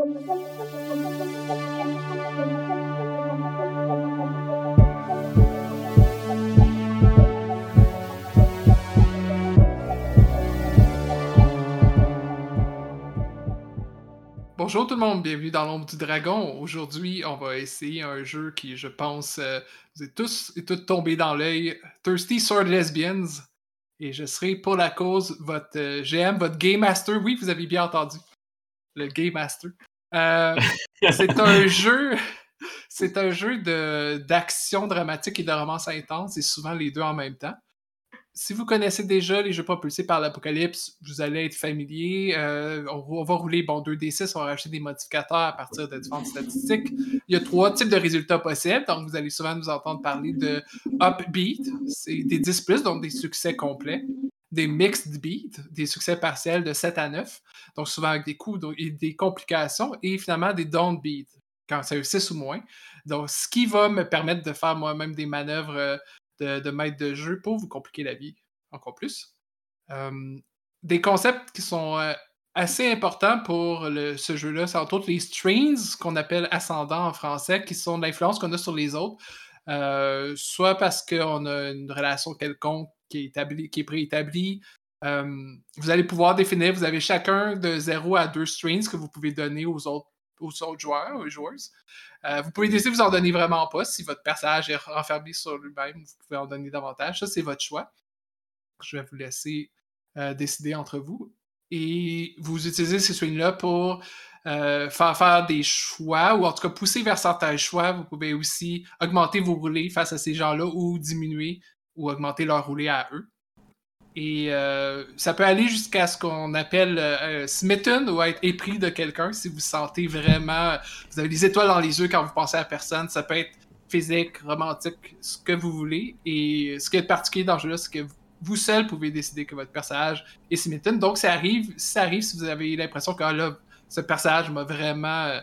Bonjour tout le monde, bienvenue dans l'ombre du dragon. Aujourd'hui, on va essayer un jeu qui, je pense, euh, vous êtes tous et toutes tombés dans l'œil, Thirsty Sword Lesbians. Et je serai pour la cause votre euh, GM, votre Game Master. Oui, vous avez bien entendu. Le Game Master. Euh, c'est un jeu. C'est un jeu d'action dramatique et de romance intense, et souvent les deux en même temps si vous connaissez déjà les jeux propulsés par l'Apocalypse, vous allez être familier. Euh, on, va rouler bon, 2D6, on va rajouter des modificateurs à partir de différentes statistiques. Il y a trois types de résultats possibles. Donc, vous allez souvent nous entendre parler de upbeat, c'est des 10 plus, donc des succès complets. Des mixed beat, des succès partiels de 7 à 9, donc souvent avec des coups et des complications, et finalement des down beat, quand c'est 6 ou moins. Donc, ce qui va me permettre de faire moi-même des manœuvres euh, de, maître de jeu pour vous compliquer la vie encore plus. des concepts qui sont euh, assez importants pour ce jeu-là, c'est entre autres les strains, qu'on appelle ascendants en français, qui sont l'influence qu'on a sur les autres, euh, soit parce qu'on a une relation quelconque qui est, établie, qui est préétablie. vous allez pouvoir définir, vous avez chacun de 0 à 2 strains que vous pouvez donner aux autres aux autres joueurs, aux joueuses. Euh, vous pouvez décider de vous en donner vraiment pas. Si votre personnage est renfermé sur lui-même, vous pouvez en donner davantage. Ça, c'est votre choix. Je vais vous laisser euh, décider entre vous. Et vous utilisez ces swings-là pour euh, faire faire des choix, ou en tout cas pousser vers certains choix. Vous pouvez aussi augmenter vos roulés face à ces gens-là ou diminuer ou augmenter leur roulé à eux. Et euh, ça peut aller jusqu'à ce qu'on appelle euh, smitten ou être épris de quelqu'un si vous sentez vraiment. Vous avez des étoiles dans les yeux quand vous pensez à personne. Ça peut être physique, romantique, ce que vous voulez. Et ce qui est particulier dans le jeu-là, c'est que vous seul pouvez décider que votre personnage est smitten. Donc ça arrive, ça arrive si vous avez l'impression que ah, là, ce personnage m'a vraiment. Euh,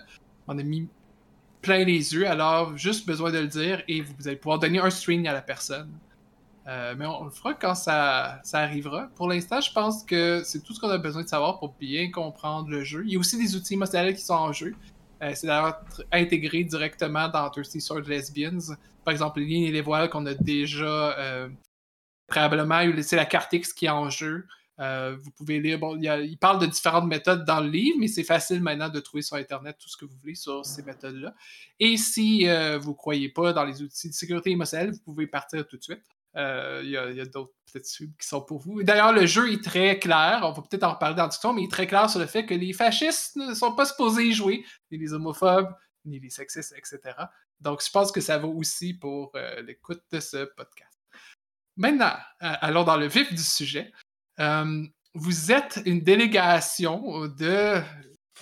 a mis plein les yeux. Alors, juste besoin de le dire et vous allez pouvoir donner un string à la personne. Euh, mais on, le fera quand ça, ça arrivera. Pour l'instant, je pense que c'est tout ce qu'on a besoin de savoir pour bien comprendre le jeu. Il y a aussi des outils émotionnels qui sont en jeu. Euh, c'est d'ailleurs intégré directement dans Thirsty Sword Lesbians. Par exemple, les lignes et les voiles qu'on a déjà euh, préalablement. C'est la carte X qui est en jeu. vous pouvez lire. Bon, il, parle de différentes méthodes dans le livre, mais c'est facile maintenant de trouver sur Internet tout ce que vous voulez sur ces méthodes-là. Et si vous ne croyez pas dans les outils de sécurité émotionnelle, vous pouvez partir tout de suite. Euh, il y a, d'autres peut-être qui sont pour vous. D'ailleurs, le jeu est très clair. On va peut-être en reparler dans le discussion, mais il est très clair sur le fait que les fascistes ne sont pas supposés y jouer, ni les homophobes, ni les sexistes, etc. Donc, je pense que ça vaut aussi pour euh, l'écoute de ce podcast. Maintenant, euh, allons dans le vif du sujet. vous êtes une délégation de.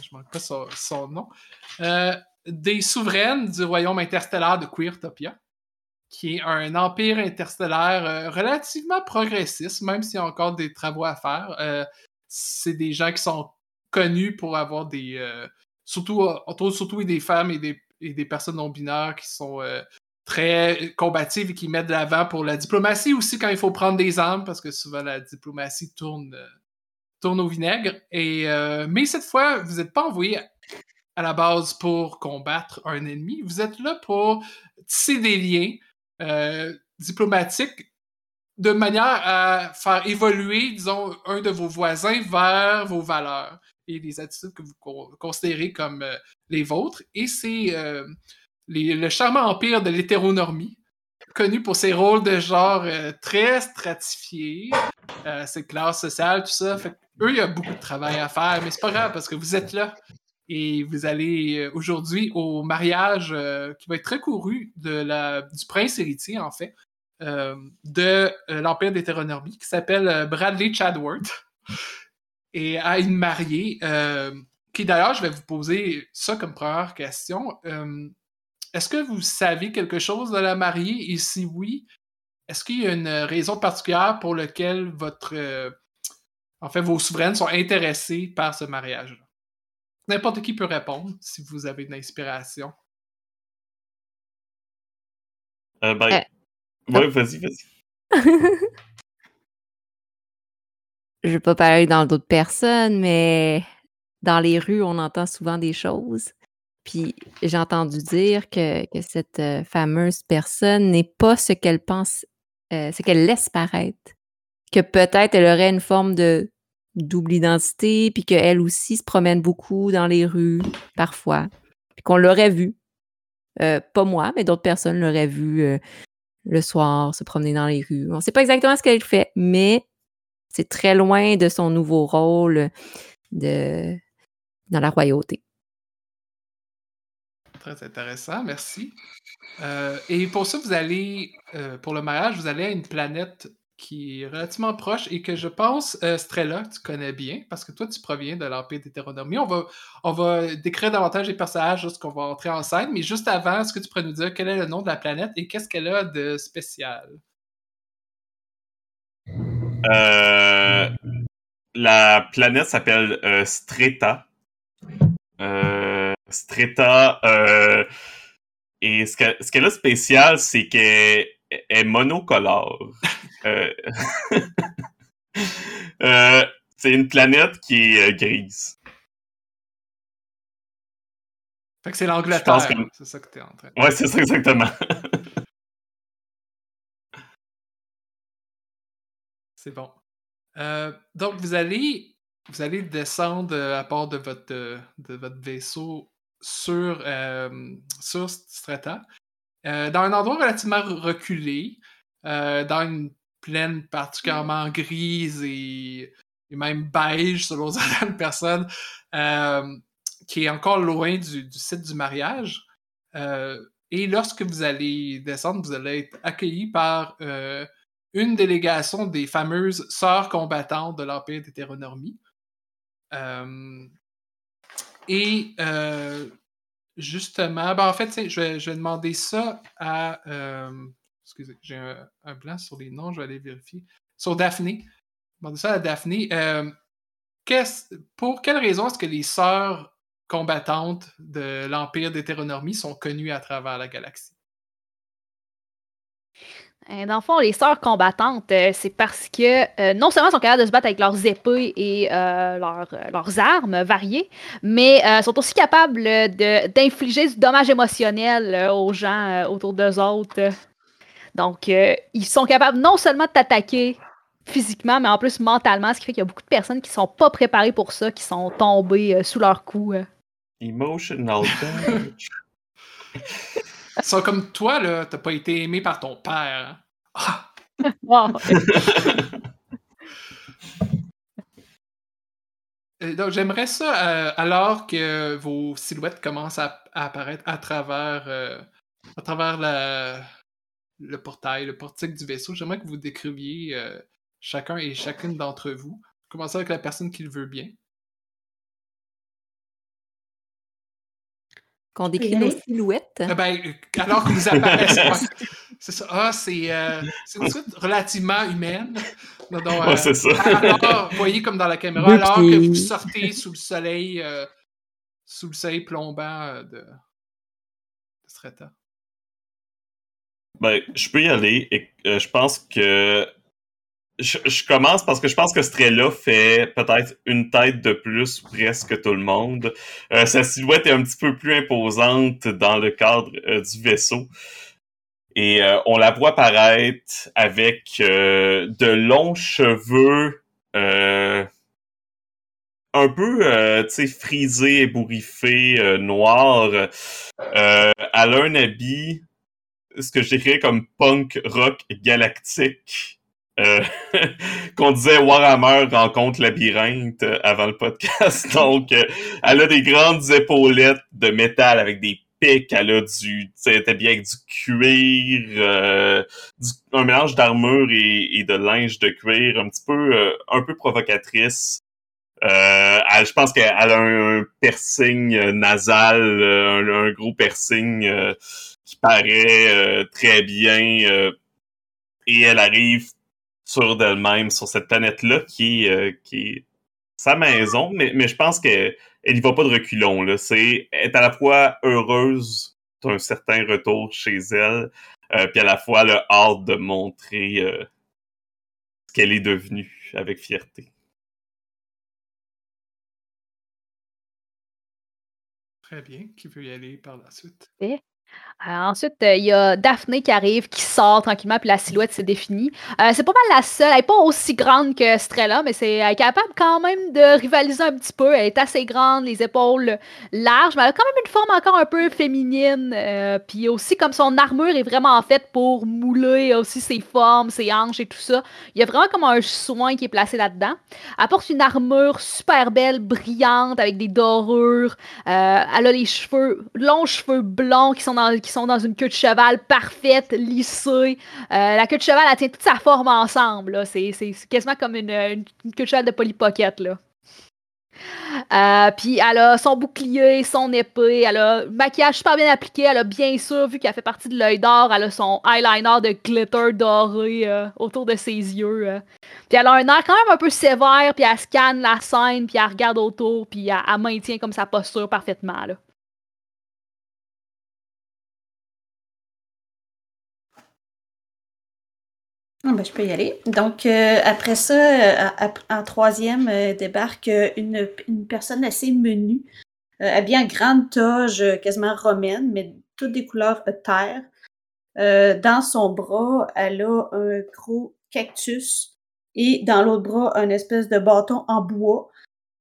Je ne manque pas son, nom. des souveraines du royaume interstellaire de Queertopia qui est un empire interstellaire euh, relativement progressiste, même s'il y a encore des travaux à faire. Euh, c'est des gens qui sont connus pour avoir des. Euh, surtout, surtout des femmes et des, et des personnes non binaires qui sont très combatives et qui mettent de l'avant pour la diplomatie aussi quand il faut prendre des armes, parce que souvent la diplomatie tourne, tourne au vinaigre. Et, mais cette fois, vous n'êtes pas envoyé à la base pour combattre un ennemi, vous êtes là pour tisser des liens euh, diplomatique de manière à faire évoluer, disons, un de vos voisins vers vos valeurs et les attitudes que vous considérez comme euh, les vôtres. Et c'est euh, le charmant empire de l'hétéronormie, connu pour ses rôles de genre très stratifiés, ses classes sociales, tout ça. Eux, il y a beaucoup de travail à faire, mais c'est pas grave parce que vous êtes là et vous allez euh, aujourd'hui au mariage euh, qui va être très couru de la, du prince héritier, en fait, euh, de l'Empire d'hétéronormie, qui s'appelle Bradley Chadworth, et à une mariée, qui d'ailleurs, je vais vous poser ça comme première question. Est-ce que vous savez quelque chose de la mariée? Et si oui, est-ce qu'il y a une raison particulière pour laquelle votre, en fait, vos souveraines sont intéressées par ce mariage-là? N'importe qui peut répondre si vous avez une inspiration. Euh, ben, euh, ouais, vas-y, vas-y. je vais pas parler dans d'autres personnes, mais dans les rues, on entend souvent des choses. Puis j'ai entendu dire que, cette euh, fameuse personne n'est pas ce qu'elle pense, euh, ce qu'elle laisse paraître. Que peut-être elle aurait une forme de double identité, puis qu'elle aussi se promène beaucoup dans les rues, parfois. Puis qu'on l'aurait vu. Euh, pas moi, mais d'autres personnes l'auraient vu le soir se promener dans les rues. On ne sait pas exactement ce qu'elle fait, mais c'est très loin de son nouveau rôle de, dans la royauté. Très intéressant, merci. Euh, et pour ça, vous allez, euh, pour le mariage, vous allez à une planète qui est relativement proche et que je pense, euh, Strella, tu connais bien, parce que toi, tu proviens de l'Empire d'Hétéronomie. On va, on va décrire davantage les personnages lorsqu'on va entrer en scène, mais juste avant, est-ce que tu pourrais nous dire quel est le nom de la planète et qu'est-ce qu'elle a de spécial? la planète s'appelle Streta. Euh, Streta, euh, et ce qu'elle ce a de spécial, c'est qu'elle est monocolore. Euh, c'est une planète qui est grise. Fait que c'est l'Angleterre, c'est ça que t'es en train Ouais, c'est ça exactement. c'est bon. donc, vous allez vous allez descendre euh, à part de votre, euh, de votre vaisseau sur, euh, sur Strata, dans un endroit relativement reculé, dans une plaine particulièrement grise et, même beige selon certaines personnes, qui est encore loin du, site du mariage. et lorsque vous allez descendre, vous allez être accueilli par une délégation des fameuses sœurs combattantes de l'Empire d'hétéronormie. Euh, et euh, justement, ben en fait, je vais, demander ça à. Euh, excusez, j'ai un, blanc sur les noms, je vais aller vérifier. Sur Daphné. Demander ça à Daphné. pour quelle raison est-ce que les sœurs combattantes de l'Empire d'hétéronormie sont connues à travers la galaxie? Euh, dans le fond, les sœurs combattantes, euh, c'est parce que euh, non seulement sont capables de se battre avec leurs épées et leurs armes variées, mais sont aussi capables d'infliger du dommage émotionnel aux gens autour d'eux autres. Donc, ils sont capables non seulement de t'attaquer physiquement, mais en plus mentalement, ce qui fait qu'il y a beaucoup de personnes qui sont pas préparées pour ça, qui sont tombées sous leur coup. Emotional damage. Ça, comme toi, là, t'as pas été aimé par ton père. Ah! donc, j'aimerais ça, euh, alors que vos silhouettes commencent à, apparaître à travers, euh, à travers le portail, le portique du vaisseau, j'aimerais que vous décriviez euh, chacun et chacune d'entre vous. Commencer avec la personne qui le veut bien. Qu'on décrit nos silhouettes. Eh ben, euh, alors que vous apparaissez. c'est ça. Ah, c'est euh, une suite relativement humaine. Euh, c'est ça. Alors, voyez comme dans la caméra, alors que vous sortez sous le soleil, sous le soleil plombant de, de Strata. Ben, je peux y aller et je pense que je, commence parce que je pense que Strella fait peut-être une tête de plus presque tout le monde. Euh, sa silhouette est un petit peu plus imposante dans le cadre euh, du vaisseau. Et euh, on la voit paraître avec de longs cheveux un peu, tu sais, noirs. elle a un habit, ce que je comme punk rock galactique. Euh, qu'on disait Warhammer rencontre labyrinthe euh, avant le podcast. Donc, euh, elle a des grandes épaulettes de métal avec des pics. Elle a du, elle bien avec du cuir, un mélange d'armure et, de linge de cuir, un petit peu, un peu provocatrice. je pense qu'elle a un, piercing nasal, un, gros piercing qui paraît très bien. et elle arrive sur d'elle-même, sur cette planète-là, qui, euh, qui est sa maison, mais, mais je pense qu'elle n'y va pas de reculons. Là. C'est, est à la fois heureuse d'un certain retour chez elle, euh, puis à la fois le hâte de montrer euh, ce qu'elle est devenue avec fierté. Très bien. Qui veut y aller par la suite? Et euh, ensuite, euh, il y a Daphné qui arrive, qui sort tranquillement, puis la silhouette s'est définie. Euh, c'est pas mal la seule. Elle n'est pas aussi grande que Strella, mais c'est elle est capable quand même de rivaliser un petit peu. Elle est assez grande, les épaules larges, mais elle a quand même une forme encore un peu féminine. puis aussi, comme son armure est vraiment faite pour mouler aussi ses formes, ses hanches et tout ça, il y a vraiment comme un soin qui est placé là-dedans. Elle porte une armure super belle, brillante, avec des dorures. elle a les cheveux, longs cheveux blonds qui sont dans qui sont dans une queue de cheval parfaite, lissée. Euh, la queue de cheval, elle tient toute sa forme ensemble. C'est, quasiment comme une, queue de cheval de Polly Pocket. Là. Euh, puis elle a son bouclier, son épée, elle a un maquillage super bien appliqué, elle a bien sûr, vu qu'elle fait partie de l'œil d'or, elle a son eyeliner de glitter doré euh, autour de ses yeux. Puis elle a un air quand même un peu sévère, puis elle scanne la scène, puis elle regarde autour, puis elle, maintient comme sa posture parfaitement. Ben, je peux y aller. Donc, euh, après ça, euh, en troisième, euh, débarque une, personne assez menue, habillée en grande toge, quasiment romaine, mais toutes des couleurs terre. dans son bras, elle a un gros cactus et dans l'autre bras, un espèce de bâton en bois.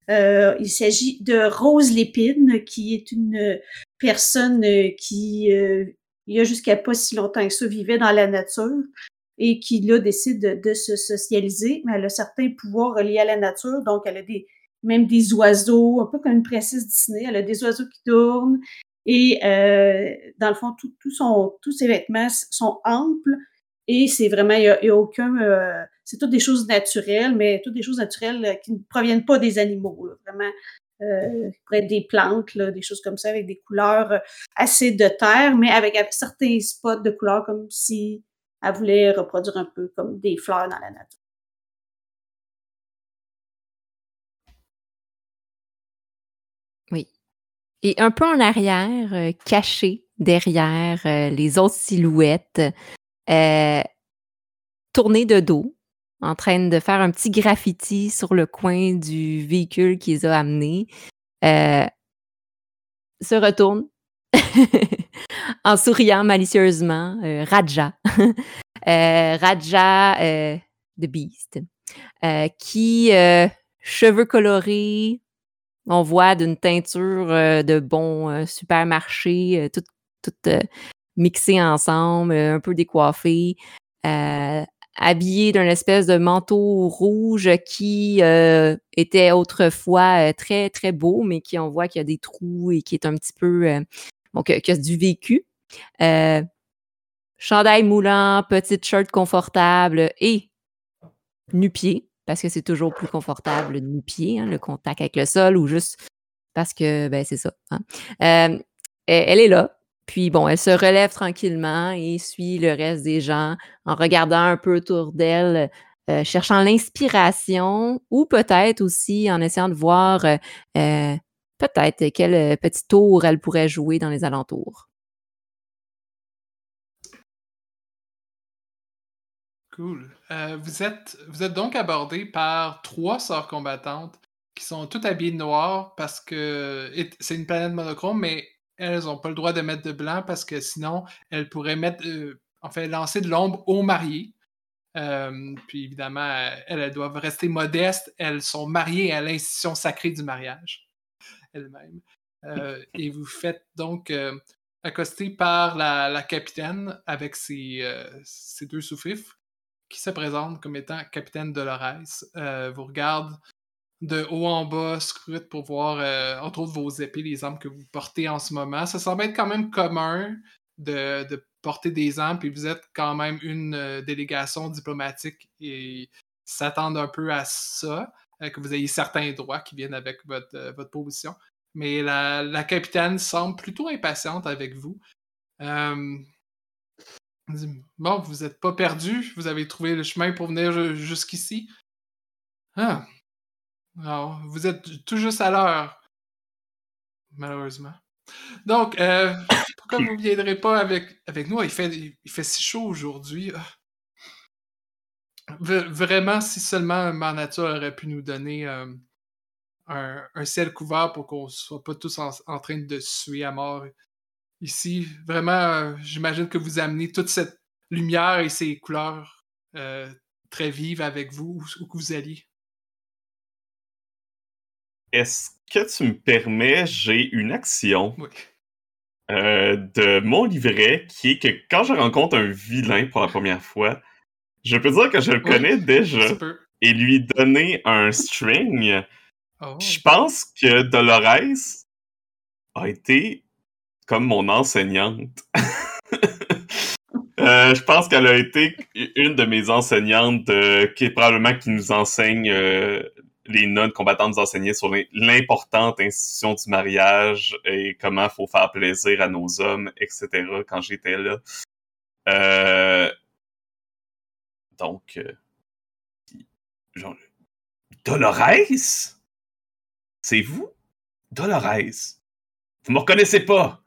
il s'agit de Rose Lépine, qui est une personne qui, il y a jusqu'à pas si longtemps que ça, vivait dans la nature et qui, là, décide de, se socialiser, mais elle a certains pouvoirs reliés à la nature, donc elle a des, même des oiseaux, un peu comme une princesse Disney, elle a des oiseaux qui tournent, et euh, dans le fond, tout, tout son, tous ses vêtements sont amples, et c'est vraiment, il n'y a, aucun, euh, c'est toutes des choses naturelles, mais toutes des choses naturelles qui ne proviennent pas des animaux, vraiment. Euh, des plantes, là, des choses comme ça, avec des couleurs assez de terre, mais avec certains spots de couleurs comme si elle voulait reproduire un peu comme des fleurs dans la nature. Oui. Et un peu en arrière, euh, caché derrière euh, les autres silhouettes, euh, tourné de dos, en train de faire un petit graffiti sur le coin du véhicule qui les a amenés, se retourne en souriant malicieusement, euh, Raja. Euh, Raja euh, The Beast, qui, cheveux colorés, on voit d'une teinture de bon supermarché, tout, tout mixé ensemble, un peu décoiffé, habillé d'un espèce de manteau rouge qui était autrefois très, très beau, mais qui on voit qu'il y a des trous et qui est un petit peu donc, qui a du vécu. Euh, chandail moulant, petite shirt confortable et nu-pied, parce que c'est toujours plus confortable nu-pied, hein, le contact avec le sol, ou juste parce que, ben, c'est ça. Hein. Euh, elle est là. Puis bon, elle se relève tranquillement et suit le reste des gens en regardant un peu autour d'elle, euh, cherchant l'inspiration ou peut-être aussi en essayant de voir peut-être quel euh, petit tour elle pourrait jouer dans les alentours? Cool. Euh, vous, êtes, donc abordé par trois sœurs combattantes qui sont toutes habillées de noir parce que c'est une planète monochrome, mais elles n'ont pas le droit de mettre de blanc parce que sinon, elles pourraient mettre, euh, lancer de l'ombre aux mariés. puis évidemment, elles, elles, doivent rester modestes. Elles sont mariées à l'institution sacrée du mariage elle-même. Euh, et vous faites donc euh, accoster par la, capitaine avec ses, euh, deux sous-fifs qui se présente comme étant capitaine Dolores. vous regarde de haut en bas, scrute pour voir, entre autres, vos épées, les armes que vous portez en ce moment. Ça semble être quand même commun de, de porter des armes, puis vous êtes quand même une délégation diplomatique et s'attendent un peu à ça. Euh, que vous ayez certains droits qui viennent avec votre, euh, votre position. Mais la, capitaine semble plutôt impatiente avec vous. Euh, bon, vous n'êtes pas perdu, vous avez trouvé le chemin pour venir jusqu'ici. Ah. vous êtes tout juste à l'heure. Malheureusement. Donc, pourquoi vous ne viendrez pas avec, avec nous? Il fait, il fait si chaud aujourd'hui. Ah. Vraiment, si seulement ma nature aurait pu nous donner euh, un, un ciel couvert pour qu'on soit pas tous en, en train de suer à mort ici. Vraiment, euh, j'imagine que vous amenez toute cette lumière et ces couleurs euh, très vives avec vous, où que vous alliez. Est-ce que tu me permets, j'ai une action Oui. de mon livret qui est que quand je rencontre un vilain pour la première fois, je peux dire que je le Oui. connais déjà et lui donner un string. Oh. Je pense que Dolores a été comme mon enseignante. Euh, je pense qu'elle a été une de mes enseignantes euh, qui est probablement qui nous enseigne euh, les nonnes combattantes nous enseignaient sur l'importante institution du mariage et comment faut faire plaisir à nos hommes, etc. quand j'étais là. Euh, donc, euh, genre, Dolores? C'est vous? Dolores? Vous me reconnaissez pas?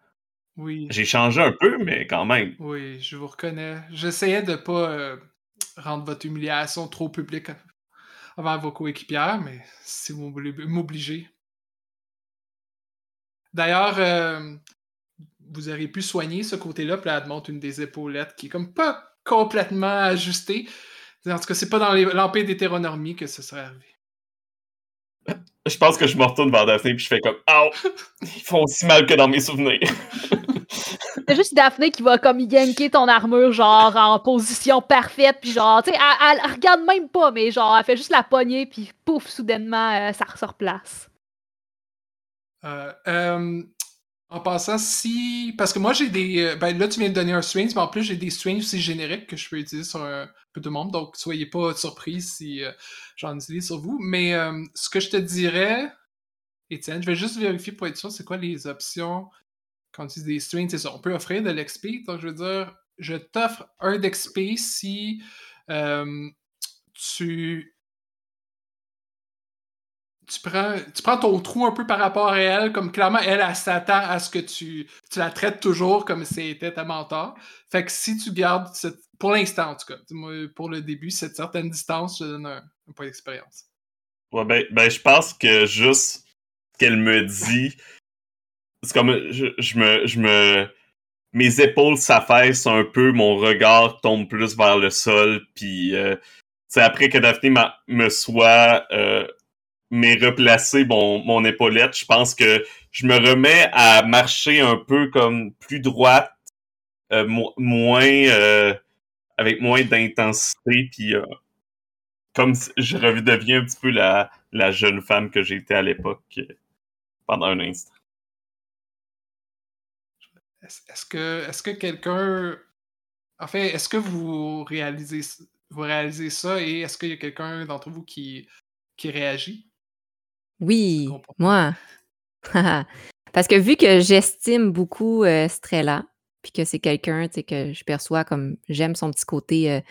Oui. J'ai changé un peu, mais quand même. Oui, je vous reconnais. J'essayais de pas euh, rendre votre humiliation trop publique avant vos coéquipières, mais si vous voulez m'obliger. D'ailleurs, euh, vous auriez pu soigner ce côté-là, puis là, elle te montre une des épaulettes qui est comme pas complètement ajustée. En tout cas, c'est pas dans les- l'Empire d'hétéronormie que ce serait arrivé. Je pense que je me retourne vers Daphné puis je fais comme Ow! Ils font aussi mal que dans mes souvenirs. C'est juste Daphné qui va comme yanker ton armure, genre en position parfaite, puis genre, tu sais, elle, elle regarde même pas, mais genre, elle fait juste la poignée, puis pouf, soudainement, euh, ça se replace. Euh, euh, en passant, si. Parce que moi, j'ai des. euh, Ben là, tu viens de donner un strange, mais en plus, j'ai des strange aussi génériques que je peux utiliser sur un peu de monde. Donc, soyez pas surpris si euh, j'en utilise sur vous. Mais euh, ce que je te dirais, Étienne, je vais juste vérifier pour être sûr, c'est quoi les options quand on utilise des strings. C'est ça, on peut offrir de l'XP. Donc, je veux dire, je t'offre un d'XP si euh, tu tu prends, tu prends ton trou un peu par rapport à elle, comme clairement, elle, s'attend à ce que tu, tu la traites toujours comme si elle était ta mentor. Fait que si tu gardes, cette, pour l'instant en tout cas, pour le début, cette certaine distance, je donne un, un point d'expérience. Ouais, ben, ben, je pense que juste ce qu'elle me dit, c'est comme je, je me, je me. Mes épaules s'affaissent un peu, mon regard tombe plus vers le sol, puis euh, c'est après que Daphné me soit euh, m'ait replacé mon, mon épaulette, je pense que je me remets à marcher un peu comme plus droite, euh, mo- moins euh, avec moins d'intensité, puis euh, comme je redeviens un petit peu la, la jeune femme que j'étais à l'époque pendant un instant. Est-ce que, est-ce que quelqu'un. En fait, est-ce que vous réalisez, vous réalisez ça et est-ce qu'il y a quelqu'un d'entre vous qui, qui réagit? Oui, moi. Parce que vu que j'estime beaucoup euh, Strella, puis que c'est quelqu'un que je perçois comme j'aime son petit côté euh,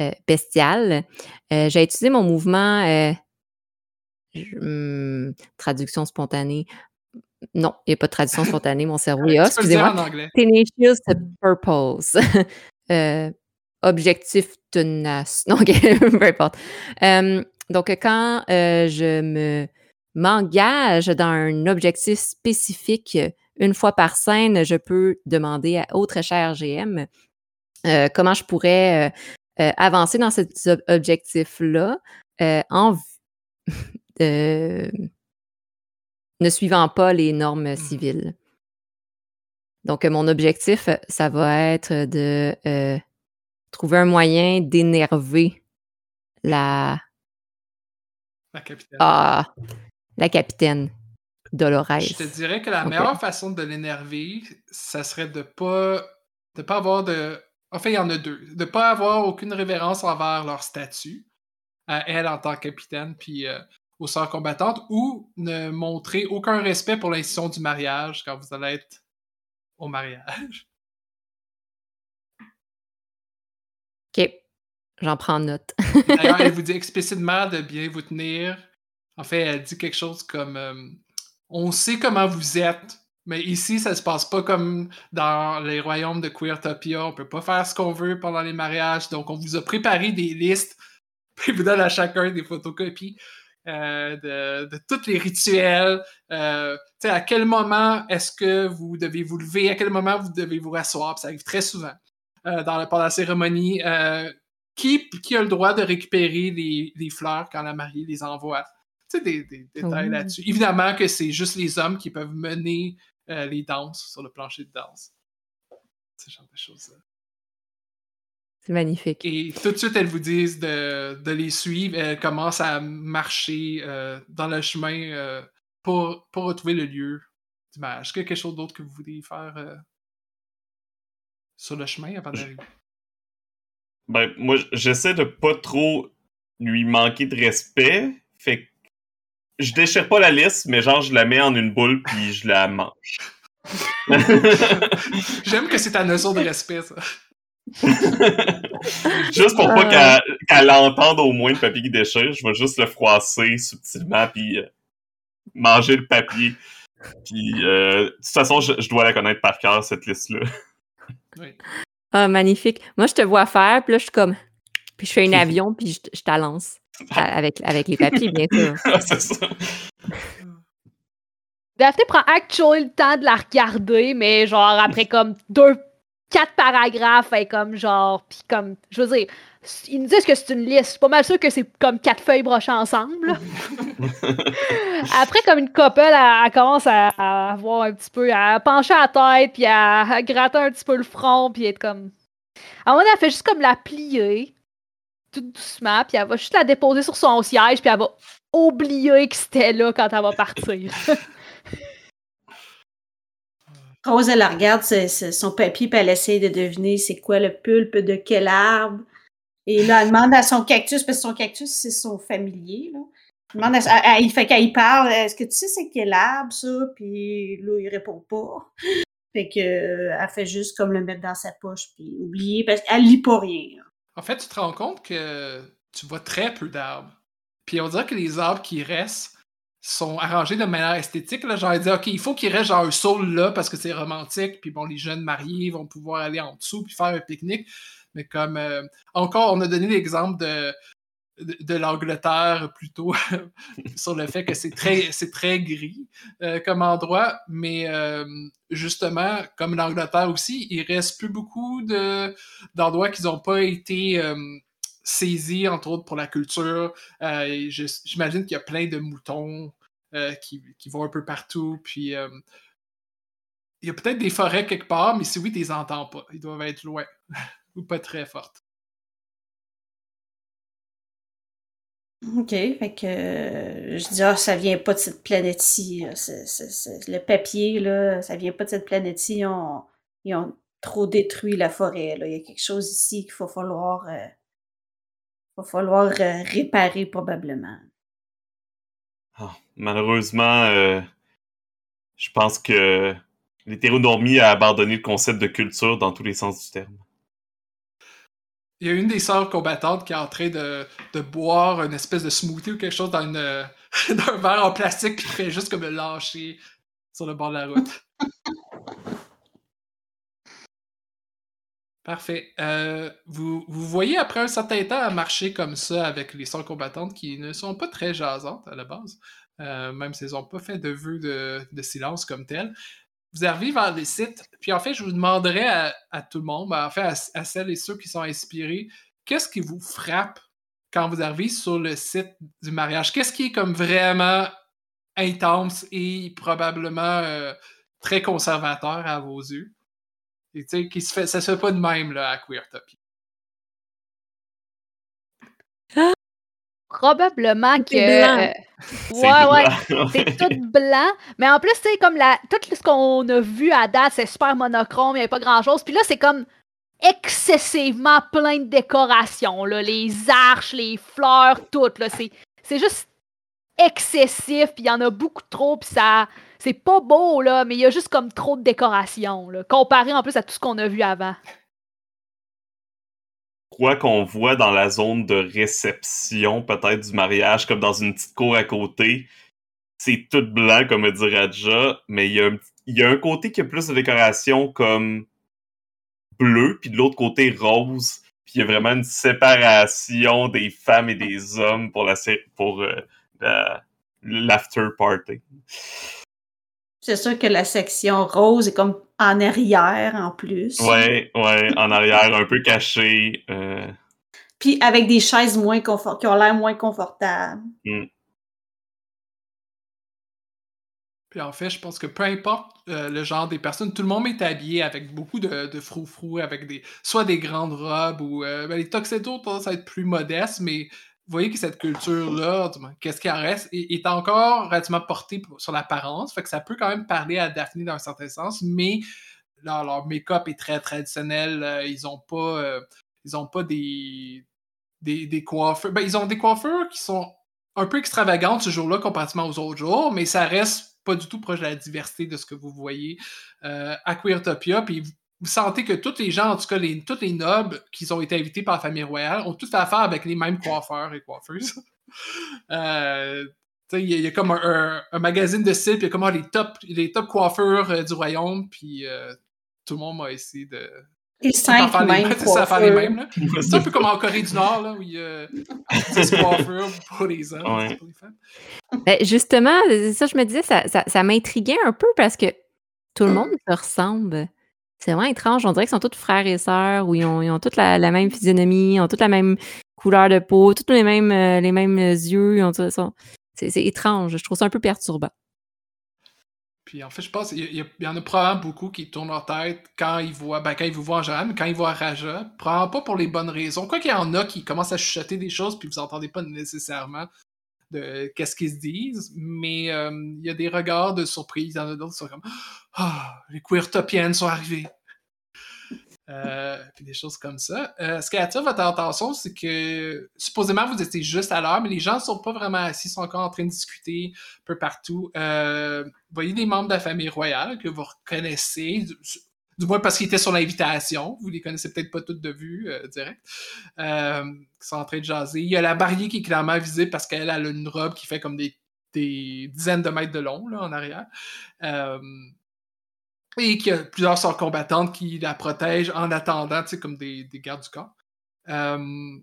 euh, bestial, euh, j'ai utilisé mon mouvement hum, traduction spontanée. Non, il n'y a pas de traduction spontanée, mon cerveau est excusez-moi. Tenacious Purpose. Objectif tenace. Non, ok, peu importe. Donc, quand je me m'engage dans un objectif spécifique une fois par scène, je peux demander à autre cher GM euh, comment je pourrais euh, euh, avancer dans cet ob- objectif-là euh, en euh, ne suivant pas les normes civiles. Donc, euh, mon objectif, euh, ça va être de euh, trouver un moyen d'énerver la, La capitaine. ah, la capitaine Dolores. Je te dirais que la meilleure façon de l'énerver, ça serait de pas de pas avoir de. En fait, il y en a deux. De pas avoir aucune révérence envers leur statut, à elle en tant que capitaine, puis euh, aux sœurs combattantes, ou ne montrer aucun respect pour l'institution du mariage quand vous allez être au mariage. OK, j'en prends note. D'ailleurs, elle vous dit explicitement de bien vous tenir. En fait, elle dit quelque chose comme euh, On sait comment vous êtes, mais ici, ça se passe pas comme dans les royaumes de Queertopia. On peut pas faire ce qu'on veut pendant les mariages. Donc, on vous a préparé des listes, puis vous donne à chacun des photocopies. euh, de, tous les rituels. Euh, à quel moment est-ce que vous devez vous lever, à quel moment vous devez vous rasseoir, ça arrive très souvent euh, dans pendant la cérémonie. Qui, qui a le droit de récupérer les, les fleurs quand la mariée les envoie? Tu sais, des, des détails Oh. là-dessus. Évidemment que c'est juste les hommes qui peuvent mener euh, les danses sur le plancher de danse. Ce genre de choses. C'est magnifique. Et tout de suite, elles vous disent de, de les suivre. Elles commencent à marcher euh, dans le chemin euh, pour, pour retrouver le lieu du mariage. Est-ce qu'il y a quelque chose d'autre que vous voulez faire euh, sur le chemin avant d'arriver? Ben, moi, j'essaie de pas trop lui manquer de respect. Fait que je déchire pas la liste, mais genre, je la mets en une boule puis je la mange. J'aime que c'est ta notion de respect, ça. juste pour pas qu'elle entende au moins le papier qui déchire, je vais juste le froisser subtilement puis euh, manger le papier. Puis, euh, de toute façon, je, je dois la connaître par cœur, cette liste-là. Oui. Ah, magnifique. Moi, je te vois faire, puis là, je suis comme. Puis je fais un avion, puis je, je t'allance. Avec, avec les papiers, bien sûr. C'est ça. Daphné prend actually le temps de la regarder, mais genre après comme deux, quatre paragraphes, est comme genre, puis comme, je veux dire, ils nous disent que c'est une liste. Je suis pas mal sûr que c'est comme quatre feuilles brochées ensemble. Après, comme une couple, elle, elle commence à, à voir un petit peu, à pencher la tête, puis à, à gratter un petit peu le front, puis être comme. À un moment donné, elle fait juste comme la plier, tout doucement, puis elle va juste la déposer sur son siège, puis elle va oublier que c'était là quand elle va partir. Rose, elle regarde son papier, puis elle essaie de deviner c'est quoi le pulpe de quel arbre. Et là, elle demande à son cactus, parce que son cactus, c'est son familier. Là. Elle demande il fait qu'elle parle, est-ce que tu sais c'est quel arbre ça? Puis là, il répond pas. Fait que euh, elle fait juste comme le mettre dans sa poche, puis oublier, parce qu'elle lit pas rien. là. En fait, tu te rends compte que tu vois très peu d'arbres. Puis on dirait que les arbres qui restent sont arrangés de manière esthétique. Là. Genre, dire, OK, il faut qu'il reste genre un saule là parce que c'est romantique. Puis bon, les jeunes mariés vont pouvoir aller en dessous puis faire un pique-nique. Mais comme euh, encore, on a donné l'exemple de, de, l'Angleterre plutôt sur le fait que c'est très, gris euh, comme endroit. Mais euh, justement, comme l'Angleterre aussi, il reste plus beaucoup de, d'endroits qui n'ont pas été euh, saisis, entre autres pour la culture. J'imagine qu'il y a plein de moutons qui, qui vont un peu partout. Puis il y a peut-être des forêts quelque part, mais si oui, tu les entends pas. Ils doivent être loin ou pas très fortes. OK, fait que euh, je dis, ah, ça vient pas de cette planète-ci. Le papier, là, ça vient pas de cette planète-ci. Ils ont, trop détruit la forêt. Il y a quelque chose ici qu'il va falloir, euh, va falloir euh, réparer probablement. Ah, malheureusement, euh, je pense que l'hétéronormie a abandonné le concept de culture dans tous les sens du terme. Il y a une des sœurs combattantes qui est en train de, boire une espèce de smoothie ou quelque chose dans, un verre en plastique qui fait juste comme le lâcher sur le bord de la route. Parfait. Euh, vous, vous voyez après un certain temps à marcher comme ça avec les sœurs combattantes qui ne sont pas très jasantes à la base, euh, même si elles n'ont pas fait de vœux de, de silence comme tel. Vous arrivez vers les sites, puis en fait, je vous demanderais à, tout le monde, ben, en fait, à, celles et ceux qui sont inspirés, qu'est-ce qui vous frappe quand vous arrivez sur le site du mariage? Qu'est-ce qui est comme vraiment intense et probablement euh, très conservateur à vos yeux? Et tu sais, qui se fait, ça se fait pas de même là, à Queertopia. Probablement que. C'est blanc. euh, C'est ouais, ouais. C'est tout blanc. Mais en plus, tu sais, comme la, tout ce qu'on a vu à date, c'est super monochrome, il n'y avait pas grand-chose. Puis là, c'est comme excessivement plein de décorations. Là. Les arches, les fleurs, tout. Là. C'est, c'est juste excessif, puis il y en a beaucoup trop, puis ça... C'est pas beau, là, mais il y a juste comme trop de décorations, là, comparé en plus à tout ce qu'on a vu avant. Quoi qu'on voit dans la zone de réception, peut-être du mariage, comme dans une petite cour à côté, c'est tout blanc, comme a dit Raja, mais il y, a un, côté qui a plus de décoration comme bleu, puis de l'autre côté rose. Puis il y a vraiment une séparation des femmes et des hommes pour, la, pour euh, la- l'after party. C'est sûr que la section rose est comme en arrière en plus. Ouais, ouais, en arrière, un peu caché. euh, Puis avec des chaises moins confort qui ont l'air moins confortables. Puis en fait, je pense que peu importe euh, le genre des personnes, tout le monde est habillé avec beaucoup de, de frou-frou, avec des soit des grandes robes ou euh, ben, les tuxedos tendance à être plus modestes, mais voyez que cette culture-là, qu'est-ce qui en reste, est, est encore relativement portée sur l'apparence, fait que ça peut quand même parler à Daphné dans un certain sens, mais leur, make-up est très traditionnel, euh, ils ont pas, euh, ils ont pas des, des, des coiffeurs, ben, ils ont des coiffeurs qui sont un peu extravagantes ce jour-là comparativement aux autres jours, mais ça reste pas du tout proche de la diversité de ce que vous voyez euh, à Queertopia. Puis vous, sentez que tous les gens, en tout cas les, tous les nobles qui ont été invités par la famille royale, ont tous affaire avec les mêmes coiffeurs et coiffeuses. Euh, tu sais, il y, a- y a comme un, un- un magazine de style, puis il y a comme ah, les top, les top coiffeurs euh, du royaume, puis euh, tout le monde va essayer de. Les cinq faire les mêmes c'est ça, faire les coiffeurs. mêmes. là. C'est un peu comme en Corée du Nord, là, où il y a 10 coiffeurs pour les hommes, Ouais. 10 pour les femmes. Ben, justement, ça, je me disais, ça, ça, ça m'intriguait un peu parce que tout le monde se ressemble. C'est vraiment étrange. On dirait qu'ils sont tous frères et sœurs, ou ils ont, ils ont toutes la, même physionomie, ils ont toutes la même couleur de peau, tous les mêmes, euh, les mêmes yeux. tout- sont- C'est étrange. Je trouve ça un peu perturbant. Puis en fait, je pense qu'il y, y en a probablement beaucoup qui tournent leur tête quand ils voient, ben, quand ils vous voient en général, mais quand ils voient Raja, probablement pas pour les bonnes raisons. Quoi qu'il y en a qui commencent à chuchoter des choses, puis vous entendez pas nécessairement de qu'est-ce qu'ils se disent, mais euh, il y a des regards de surprise. Il y en a d'autres qui sont comme Ah, les queertopiennes sont arrivées. Euh, puis des choses comme ça. Euh, ce qui attire votre attention, c'est que supposément vous étiez juste à l'heure, mais les gens ne sont pas vraiment assis, sont encore en train de discuter un peu partout. Euh, voyez des membres de la famille royale que vous reconnaissez, du, moins parce qu'ils étaient sur l'invitation. Vous les connaissez peut-être pas toutes de vue euh, direct. Euh, sont en train de jaser. Il y a la mariée qui est clairement visible parce qu'elle a une robe qui fait comme des, dizaines de mètres de long là, en arrière. Euh, et qu'il y a plusieurs sortes combattantes qui la protègent en attendant, comme des, des gardes du corps. Euh,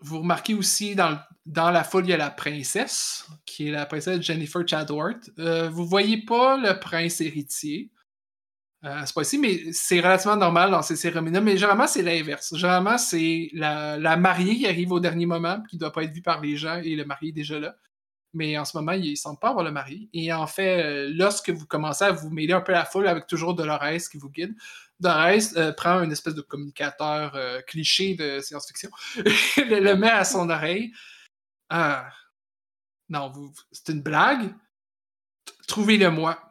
vous remarquez aussi dans, la foule, il y a la princesse, qui est la princesse Jennifer Chadworth. Euh, vous voyez pas le prince héritier. Euh, c'est pas ici, mais c'est relativement normal dans ces cérémonies mais généralement, c'est l'inverse. Généralement, c'est la, mariée qui arrive au dernier moment, qui doit pas être vue par les gens, et le mari est déjà là. Mais en ce moment, il ne semble pas avoir le mari. Et en fait, euh, lorsque vous commencez à vous mêler un peu à la foule avec toujours Dolores qui vous guide, Dolores euh, prend une espèce de communicateur cliché de science-fiction, le, le met à son oreille. Ah, non, c'est une blague. Trouvez-le moi.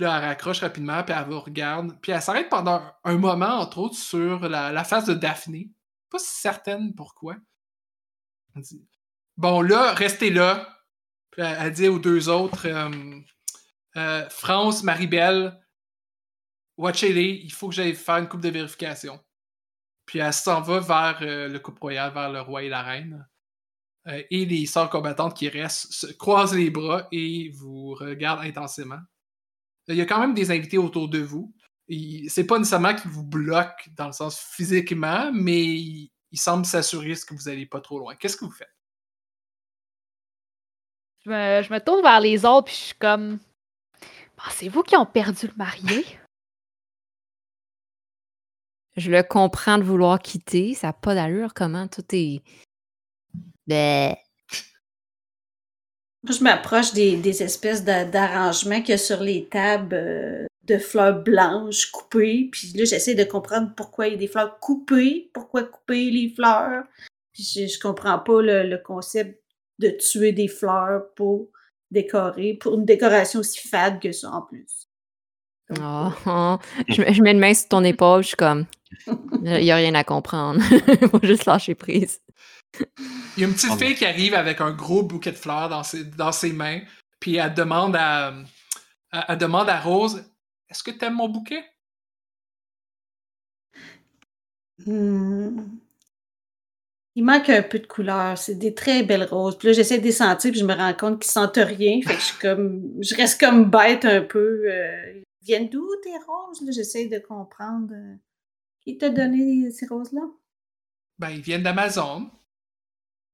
Puis elle raccroche rapidement, puis elle vous regarde. Puis elle s'arrête pendant un moment, entre autres, sur la, face de Daphné. Pas certaine pourquoi. Elle dit Bon, là, restez là. Puis elle, dit aux deux autres euh, euh, France, Maribel, watchez-les, il faut que j'aille faire une coupe de vérification. Puis elle s'en va vers euh, le couple royal, vers le roi et la reine. Et les sœurs combattantes qui restent se croisent les bras et vous regardent intensément. Il y a quand même des invités autour de vous. C'est pas nécessairement qu'ils vous bloquent dans le sens physiquement, mais ils, ils semblent s'assurer que vous n'allez pas trop loin. Qu'est-ce que vous faites? Je me, je me tourne vers les autres, puis je suis comme. Pensez-vous qu'ils ont perdu le marié? Je le comprends de vouloir quitter. Ça n'a pas d'allure. Comment tout est. Ben. Moi, je m'approche des, des espèces d'a- d'arrangements qu'il y a sur les tables euh, de fleurs blanches coupées. Puis là, j'essaie de comprendre pourquoi il y a des fleurs coupées. Pourquoi couper les fleurs? Puis je, je comprends pas le, le concept de tuer des fleurs pour décorer, pour une décoration aussi fade que ça en plus. Donc, Oh, oh. Je, mets- je mets une main sur ton épaule. Je suis comme. Il n'y a rien à comprendre. Il faut juste lâcher prise. Il y a une petite Oh fille qui arrive avec un gros bouquet de fleurs dans ses, dans ses mains, puis elle demande à, elle, elle demande à Rose Est-ce que t'aimes mon bouquet? Hmm. Il manque un peu de couleur. C'est des très belles roses. Puis là, j'essaie de les sentir, puis je me rends compte qu'ils sentent rien. Fait que je suis comme. Je reste comme bête un peu. euh, Ils viennent d'où tes roses? J'essaie de comprendre. euh, Qui t'a donné ces roses-là? Ben, ils viennent d'Amazon.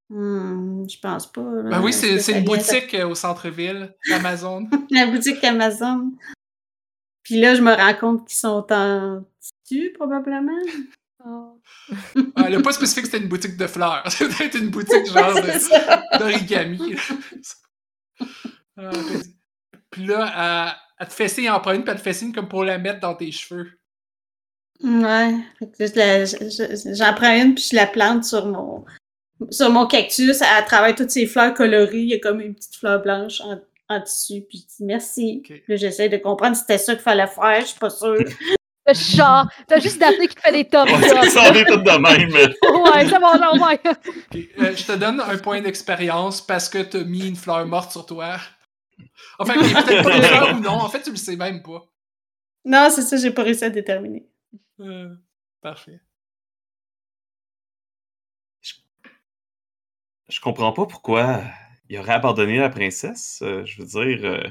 Hmm, je pense pas. Ben oui, c'est c'est une boutique euh, au centre-ville, Amazon. La boutique Amazon. Puis là, je me rends compte qu'ils sont en tissu, probablement. Oh. Ah, Elle n'a pas spécifié que c'était une boutique de fleurs. Ça doit être une boutique genre C'est d'origami. Ah, puis- Puis là, elle, elle te fait signe en prendre une, puis elle te fait signe comme pour la mettre dans tes cheveux. Ouais. Je je- J'en prends une, puis je la plante sur mon, sur mon cactus. À travers toutes ces fleurs colorées, il y a comme une petite fleur blanche en, en tissu. Puis je dis merci. Là, j'essaie de comprendre si c'était ça qu'il fallait faire. Je suis pas sûre. Genre, t'as juste Daphné qui te fait des top On shots. s'en est tous de même. Ouais, c'est bon, genre, ouais. Euh, je te donne un point d'expérience parce que t'as mis une fleur morte sur toi. Enfin, peut-être pas une fleur ou non. En fait, tu le sais même pas. Non, c'est ça, j'ai pas réussi à déterminer. Euh, parfait. Je comprends pas pourquoi il aurait abandonné la princesse. Euh, je veux dire. euh,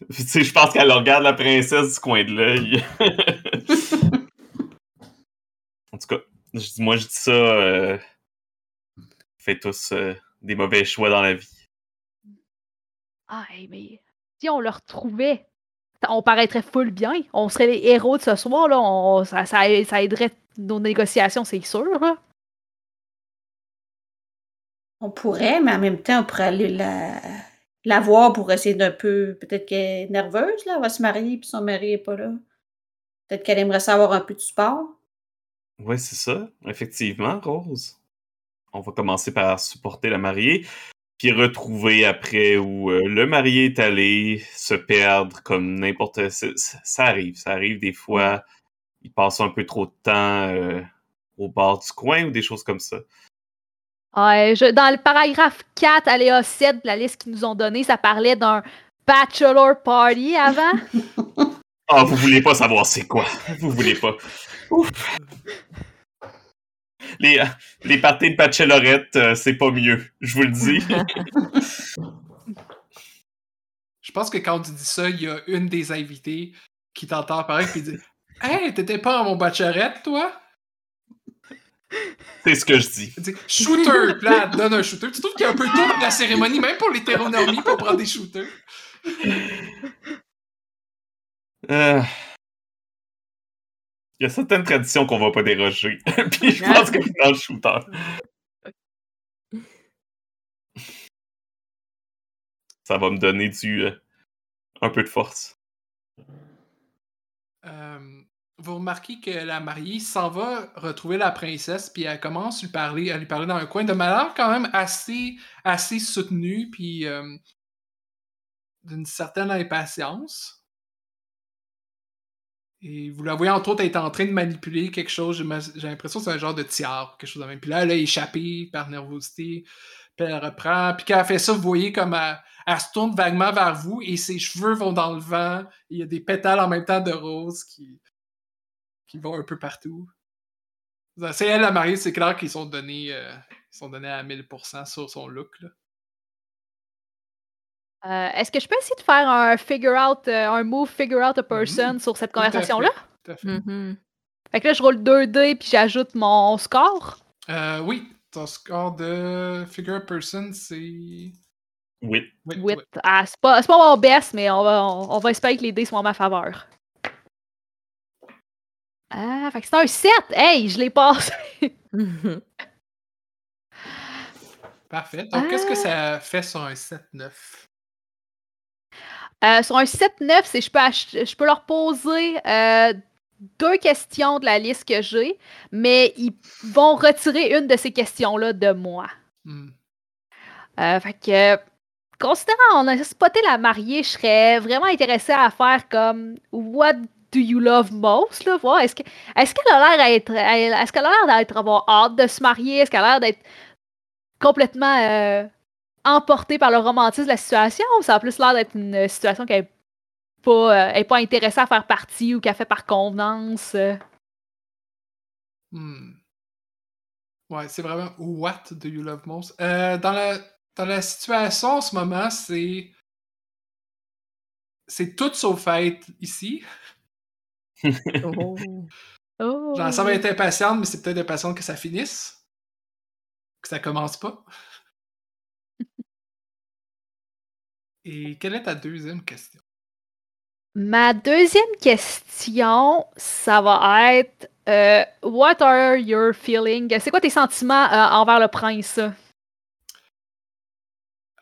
je pense qu'elle regarde la princesse du coin de l'œil. en tout cas, moi je dis ça. Euh... Faites tous euh, des mauvais choix dans la vie. Ah, mais si on le retrouvait, on paraîtrait full bien. On serait les héros de ce soir, là. On- ça, ça, aiderait nos négociations, c'est sûr, là. On pourrait, mais en même temps, on pourrait aller la, la voir pour essayer d'un peu. Peut-être qu'elle est nerveuse, là. Elle va se marier, puis son mari est pas là. Peut-être qu'elle aimerait savoir un peu de sport. Ouais, c'est ça. Effectivement, Rose. On va commencer par supporter la mariée, puis retrouver après où euh, le marié est allé se perdre comme n'importe. Ça arrive, ça arrive des fois. Il passe un peu trop de temps euh, au bord du coin ou des choses comme ça. Ouais, je- dans le paragraphe 4, aléa 7 de la liste qu'ils nous ont donnée, ça parlait d'un bachelor party avant. Ah, vous voulez pas savoir c'est quoi. Vous voulez pas. Ouf. Les, euh, les parties de bachelorette, euh, c'est pas mieux. Je vous le dis. Je pense que quand tu dis ça, il y a une des invités qui t'entend parler et dit Hey, t'étais pas à mon bachelorette, toi c'est ce que je dis. Shooter là, donne un shooter. Tu trouves qu'il y a un peu tôt de la cérémonie, même pour l'hétéronormie, pour prendre des shooters? Euh, Il y a certaines traditions qu'on va pas déroger. Puis je pense que c'est dans le shooter. Ça va me donner du euh, un peu de force. Euh, vous remarquez que la mariée s'en va retrouver la princesse, puis elle commence à lui parler, à lui parler dans un coin de malheur quand même assez, assez soutenu, puis euh, d'une certaine impatience. Et vous la voyez entre autres être en train de manipuler quelque chose. J'ai l'impression que c'est un genre de tiare, quelque chose de. Puis là, elle a échappé par nervosité. Puis elle reprend. Puis quand elle fait ça, vous voyez comme elle, elle se tourne vaguement vers vous et ses cheveux vont dans le vent. Il y a des pétales en même temps de rose qui, qui vont un peu partout. C'est elle la mariée, c'est clair qu'ils sont donnés, euh, ils sont donnés à 1000% sur son look. Là. Euh, Est-ce que je peux essayer de faire un figure out, euh, un move figure out a person sur cette Tout à fait, conversation-là? tout à fait. Mhm. Fait que là, je roule 2D puis j'ajoute mon score. Euh, oui, ton score de figure person, c'est. Oui. Oui, 8. oui. Ah, c'est pas, c'est pas mon best, mais on va, on, on va espérer que les dés sont en ma faveur. Ah, fait que c'est un 7! Hey, je l'ai passé! Parfait. Donc, qu'est-ce que Ah. ça fait sur un 7-9 Euh, sur un 7-9, c'est je peux, je peux leur poser euh, deux questions de la liste que j'ai, mais ils vont retirer une de ces questions-là de moi. Hmm. Euh, fait que, considérant on a spoté la mariée, je serais vraiment intéressée à faire comme What do you love most? Là, voir, est-ce que- est-ce qu'elle a l'air d'être. Est-ce qu'elle a l'air d'être avoir hâte de se marier? Est-ce qu'elle a l'air d'être complètement euh, emportée par le romantisme de la situation? Ou ça a plus l'air d'être une situation qu'elle n'est pas, euh, pas intéressée à faire partie ou qu'elle fait par convenance? euh? Hmm. Ouais, c'est vraiment What do you love most? Dans, la, dans la situation en ce moment, c'est. C'est tout sauf être ici. Oh. Oh. Genre, ça va être impatiente, mais c'est peut-être impatiente que ça finisse. que ça commence pas. Et quelle est ta deuxième question? Ma deuxième question, ça va être euh, What are your feelings? C'est quoi tes sentiments euh, envers le prince?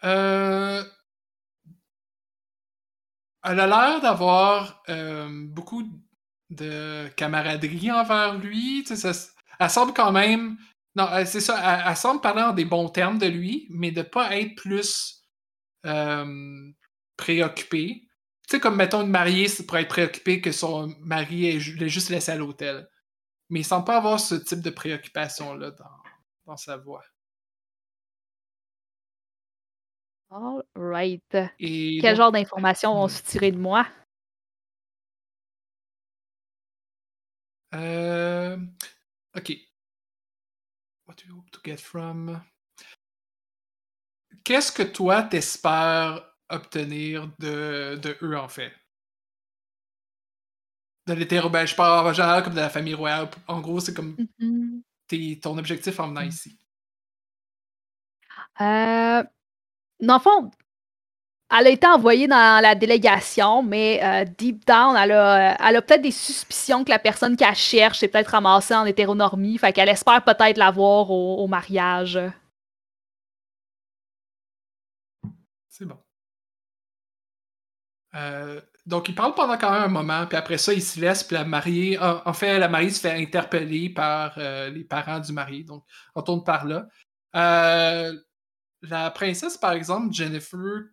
Euh, elle a l'air d'avoir euh, beaucoup de camaraderie envers lui. Tu sais, ça- elle semble quand même. Non, euh, c'est ça. Elle, elle semble parler en des bons termes de lui, mais de pas être plus euh, préoccupée. Tu sais, comme mettons une mariée c'est pour être préoccupée que son mari l'ait juste laissé à l'hôtel. Mais il semble pas avoir ce type de préoccupation-là dans, dans sa voix. All right. Et Quel donc- genre d'informations vont se tirer de moi? Euh, ok. What do you hope to get from? Qu'est-ce que toi t'espères obtenir de, de eux en fait? De l'hétéro, ben, je parle en général comme de la famille royale. En gros, c'est comme Mhm. tes- ton objectif en venant Mm. ici. Euh, dans le fond, elle a été envoyée dans la délégation, mais euh, deep down, elle a, elle peut-être des suspicions que la personne qu'elle cherche est peut-être ramassée en hétéronormie. Fait qu'elle espère peut-être la voir au, mariage. C'est bon. Euh, donc, il parle pendant quand même un moment, puis après ça, il se laisse, puis la mariée, en, en fait, la mariée se fait interpeller par euh, les parents du mari. Donc, on tourne par là. La princesse, par exemple, Jennifer,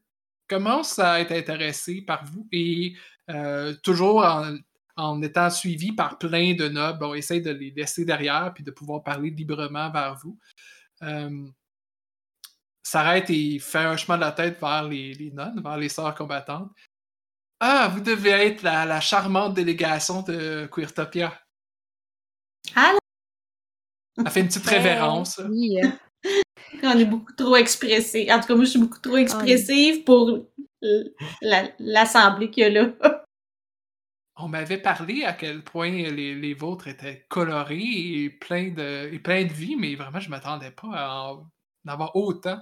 commence à être intéressée par vous et euh, toujours en, en étant suivie par plein de nobles, on essaye de les laisser derrière puis de pouvoir parler librement vers vous. Euh, s'arrête et fait un chemin de la tête vers les, les nonnes, vers les sœurs combattantes. Ah, vous devez être la, la charmante délégation de Queertopia. Allô? Elle fait une petite révérence. là. Oui. On est beaucoup trop expressés. En tout cas, moi, je suis beaucoup trop expressive pour l'assemblée qu'il y a là. On m'avait parlé à quel point les, les vôtres étaient colorés et pleins de, et plein de vie, mais vraiment, je m'attendais pas à en avoir autant.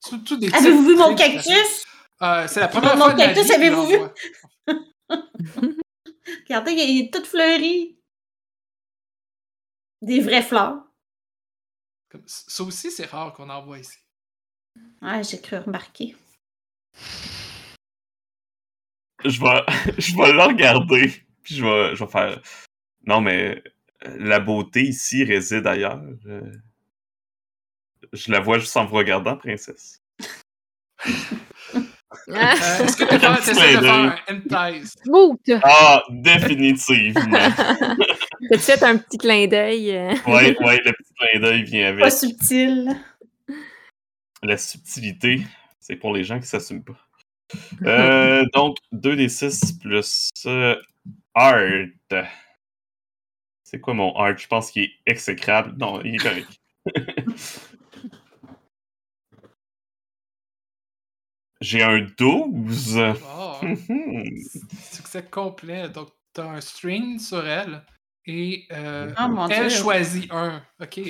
Surtout des Avez-vous vu mon cactus? Euh, c'est la première Mon fois de ma cactus, avez-vous vu? Regardez, il est tout fleuri. Des vraies fleurs. Comme- Ça aussi, c'est rare qu'on en voit ici. Ouais, j'ai cru remarquer. je vais, je vais le regarder, puis je vais, je vais faire. Non, mais euh, la beauté ici réside ailleurs. Euh, Je la vois juste en vous regardant, princesse. Ah, Euh, Est-ce que tu essaies de faire! Ah, définitivement. T'as fait un petit clin d'œil. euh? ouais, ouais, le petit clin d'œil vient Pas avec. subtil. La subtilité, c'est pour les gens qui s'assument pas. Euh, donc, 2d6 plus euh, art. C'est quoi mon art? Je pense qu'il est exécrable. Non, il est correct. J'ai un 12. Oh, succès complet. Donc, tu as un string sur elle et euh, Oh mon elle dieu. choisit un. OK.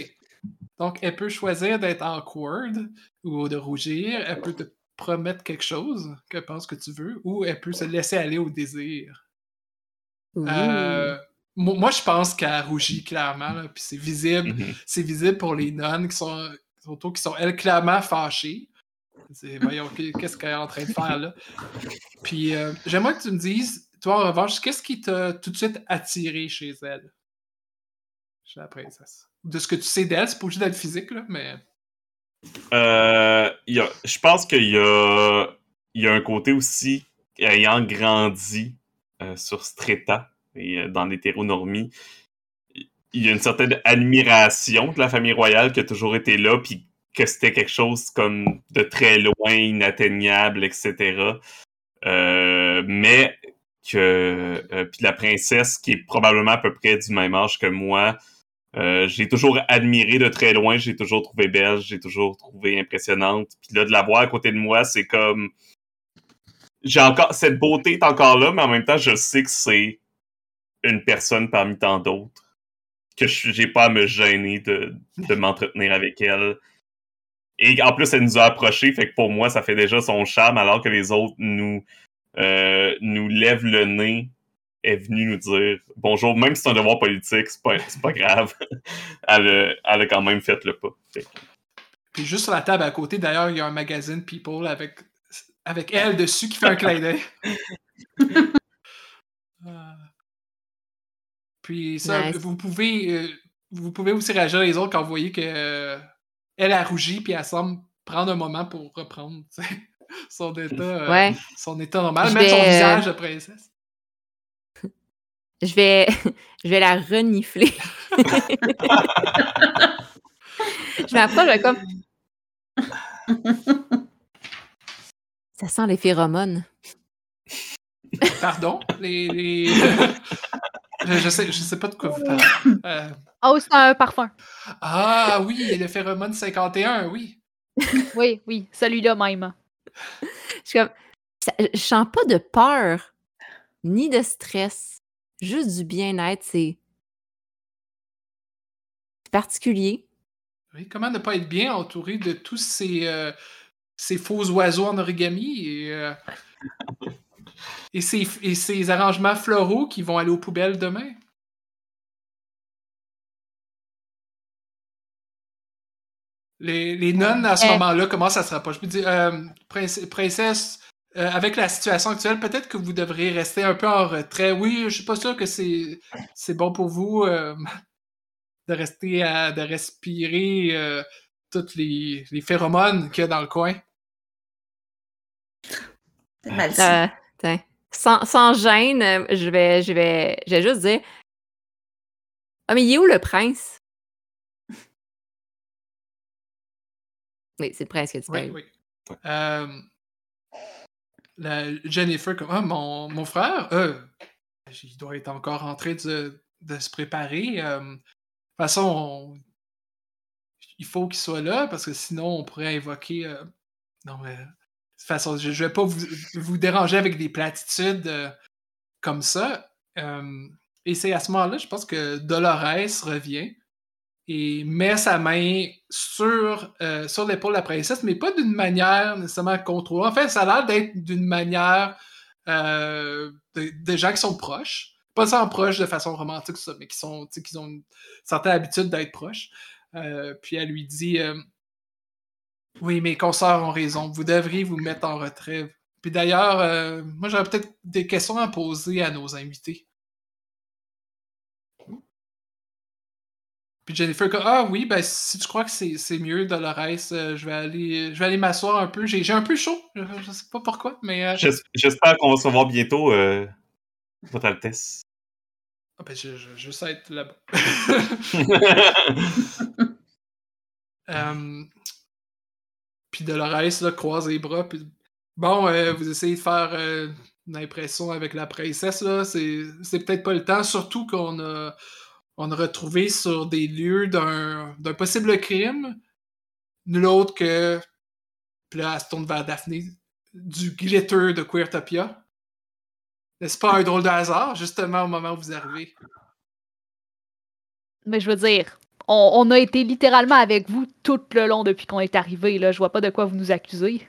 Donc, elle peut choisir d'être awkward ou de rougir. Elle peut te promettre quelque chose qu'elle pense que tu veux ou elle peut se laisser aller au désir. Euh, mo- moi, je pense qu'elle rougit clairement, puis c'est visible. Mhm. C'est visible pour les nonnes qui sont, autour, qui sont elles clairement fâchées. C'est, voyons, qu'est-ce qu'elle est en train de faire là? Puis euh, j'aimerais que tu me dises, toi en revanche, qu'est-ce qui t'a tout de suite attiré chez elle? Chez la princesse. De ce que tu sais d'elle, c'est pas obligé d'être physique, là, mais. Euh, je pense qu'il y a, y a un côté aussi, ayant grandi euh, sur Streta et euh, dans l'hétéronormie, il y a une certaine admiration de la famille royale qui a toujours été là, puis que c'était quelque chose comme de très loin, inatteignable, etc. Euh, mais que euh, puis la princesse qui est probablement à peu près du même âge que moi, euh, j'ai toujours admiré de très loin, j'ai toujours trouvé belle, j'ai toujours trouvé impressionnante. Puis là, de la voir à côté de moi, c'est comme. J'ai encore. Cette beauté est encore là, mais en même temps, je sais que c'est une personne parmi tant d'autres. Que j'ai pas à me gêner de, de m'entretenir avec elle. et en plus, elle nous a approchés, fait que pour moi, ça fait déjà son charme, alors que les autres nous, euh, nous lèvent le nez. Est venue nous dire bonjour, même si c'est un devoir politique, c'est pas, c'est pas grave. elle, a- elle a quand même fait le pas. Fait Puis juste sur la table à côté, d'ailleurs, il y a un magazine People avec, avec elle dessus qui fait un clin d'œil. Euh, Puis ça, Nice. vous pouvez euh, vous pouvez aussi réagir les autres quand vous voyez que euh, elle a rougi puis elle semble prendre un moment pour reprendre son état euh, Ouais. son état normal, Je mettre son vais, euh, visage de princesse. Je vais, je vais la renifler. je m'approche, je vais comme. Ça sent les phéromones. Pardon, les, les... je, je sais je sais pas de quoi vous parlez. Euh, Oh, c'est un parfum. ah oui, le phéromone 51, oui. Oui, oui, celui-là même. Je suis comme. ça- je sens pas de peur ni de stress, juste du bien-être. C'est c'est particulier. Oui, comment ne pas être bien entouré de tous ces, euh, ces faux oiseaux en origami et, euh, et, ces, et ces arrangements floraux qui vont aller aux poubelles demain? Les, les nonnes, à ce Euh. moment-là, commencent à se rapprocher. Dire, euh, Prince- princesse, euh, avec la situation actuelle, peut-être que vous devriez rester un peu en retrait. Oui, je suis pas sûr que c'est c'est bon pour vous euh, de rester à, de respirer euh, toutes les, les phéromones qu'il y a dans le coin. Euh, tiens. sans, sans gêne, je vais, je vais, je vais juste dire. Ah, mais il est où le prince? Oui, c'est qui a Oui, disparu. oui. Euh, la Jennifer, comme Ah, mon, mon frère, euh, il doit être encore en train de, de se préparer. euh, de toute façon, on- il faut qu'il soit là parce que sinon on pourrait invoquer. euh, non, mais de toute façon, je ne vais pas vous, vous déranger avec des platitudes comme ça. Et c'est à ce moment-là, je pense que Dolores revient et met sa main sur, euh, sur l'épaule de la princesse, mais pas d'une manière nécessairement contrôlée. En fait, ça a l'air d'être d'une manière euh, de, de gens qui sont proches. Pas sans proches de façon romantique, mais qui, sont, qui ont une certaine habitude d'être proches. Euh, puis elle lui dit Oui, mes consoeurs ont raison, vous devriez vous mettre en retrait. Puis d'ailleurs, moi j'aurais peut-être des questions à poser à nos invités. Puis Jennifer, ah oui, ben si tu crois que c'est c'est mieux, Dolores, euh, je vais aller, je vais aller m'asseoir un peu. J'ai j'ai un peu chaud, je, je sais pas pourquoi, mais euh, J'es- J'espère qu'on va se revoir bientôt, euh, Votre Altesse. ah, ben, je, je, je sais être là-bas. Puis Dolores là, croise les bras. Puis, bon, vous essayez de faire une impression avec la princesse. là, C'est c'est peut-être pas le temps. Surtout qu'on a, on a retrouvé sur des lieux d'un possible crime. Nul autre que. Puis là, elle se tourne vers Daphné. Du glitter de Queertopia. N'est-ce pas un drôle de hasard, justement, au moment où vous arrivez? Mais je veux dire, on, on a été littéralement avec vous tout le long depuis qu'on est arrivé. Là. Je vois pas de quoi vous nous accusez.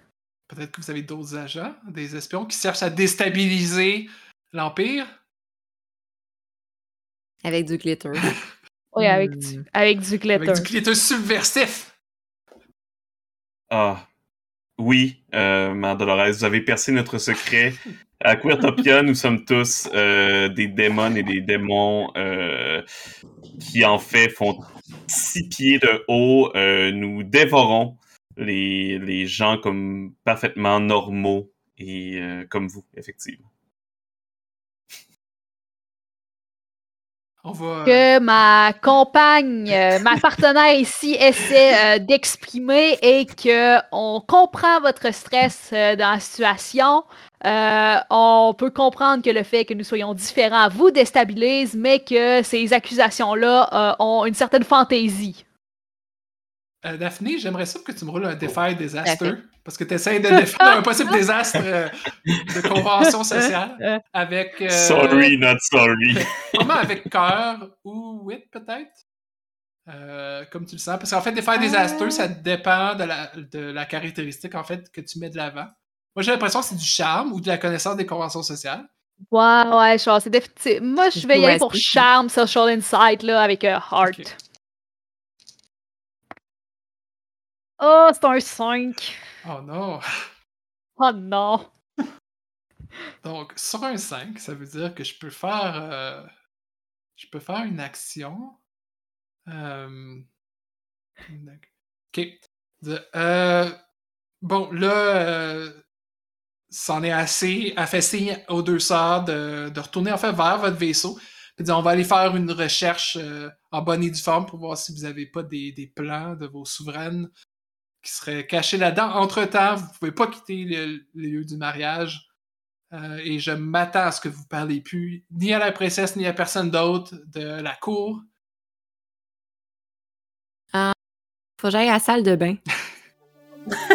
Peut-être que vous avez d'autres agents, des espions qui cherchent à déstabiliser l'Empire? Avec du glitter. Oui, avec, Hmm. du, avec du glitter. Avec du glitter subversif. Ah, oui, euh, Mère Dolores, vous avez percé notre secret. À Queertopia, nous sommes tous euh, des démons et des démons euh, qui, en fait, font six pieds de haut. Euh, nous dévorons les, les gens comme parfaitement normaux et euh, comme vous, effectivement. Va. que ma compagne, euh, ma partenaire ici essaie euh, d'exprimer et que on comprend votre stress euh, dans la situation. Euh, on peut comprendre que le fait que nous soyons différents vous déstabilise, mais que ces accusations-là euh, ont une certaine fantaisie. Euh, Daphné, j'aimerais ça que tu me roules un défail désastre. Fait. Parce que tu essaies de défaire un possible désastre euh, de convention sociale avec. euh, Sorry, not sorry. Comment avec cœur ou wit, peut-être? Euh, comme tu le sens. Parce qu'en fait, des faire des Ah. asters, ça dépend de la, de la caractéristique en fait que tu mets de l'avant. Moi, j'ai l'impression que c'est du charme ou de la connaissance des conventions sociales. Ouais, ouais, genre, c'est définitif. Moi, je vais y aller pour charme, social insight, là, avec euh, heart. Oh, c'est un 5. Oh non! Oh non. Donc, sur un 5, ça veut dire que je peux faire. euh, je peux faire une action. Euh, Ok. Euh, bon, là, c'en est assez. Elle fait signe aux deux sœurs de, de retourner en fait vers votre vaisseau. Puis on va aller faire une recherche en bonne et due forme pour voir si vous n'avez pas des, des plans de vos souveraines qui seraient cachés là-dedans. Entre-temps, vous ne pouvez pas quitter le, le lieu du mariage. Euh, et je m'attends à ce que vous parlez plus ni à la princesse ni à personne d'autre de la cour. Faut que j'aille à la salle de bain.